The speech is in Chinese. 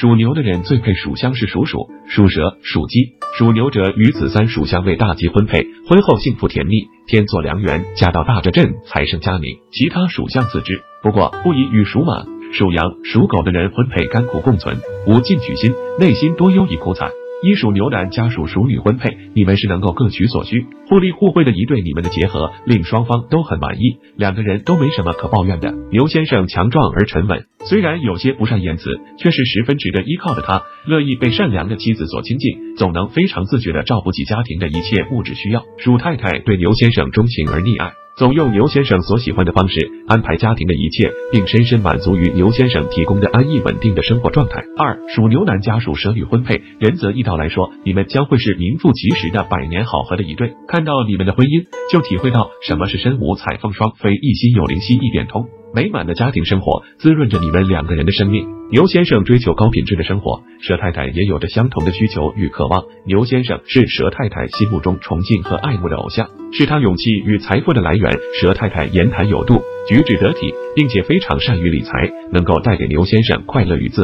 属牛的人最配属相是属鼠、属蛇、属鸡。属牛者与子三属相为大吉婚配，婚后幸福甜蜜，天作良缘，嫁到大这阵，财生佳名。其他属相自知，不过不宜与属马、属羊、属狗的人婚配，甘苦共存，无进取心，内心多忧以苦惨。一属牛男家属属女婚配，你们是能够各取所需、互利互惠的一对，你们的结合令双方都很满意，两个人都没什么可抱怨的。牛先生强壮而沉稳，虽然有些不善言辞，却是十分值得依靠的。他乐意被善良的妻子所亲近，总能非常自觉的照顾起家庭的一切物质需要。鼠太太对牛先生钟情而溺爱。总用牛先生所喜欢的方式安排家庭的一切，并深深满足于牛先生提供的安逸稳定的生活状态。二属牛男家属蛇女婚配，仁泽义道来说，你们将会是名副其实的百年好合的一对。看到你们的婚姻，就体会到什么是身无彩凤双飞，一心有灵犀一点通。美满的家庭生活滋润着你们两个人的生命。牛先生追求高品质的生活，佘太太也有着相同的需求与渴望。牛先生是佘太太心目中崇敬和爱慕的偶像，是他勇气与财富的来源。佘太太言谈有度，举止得体，并且非常善于理财，能够带给牛先生快乐与自。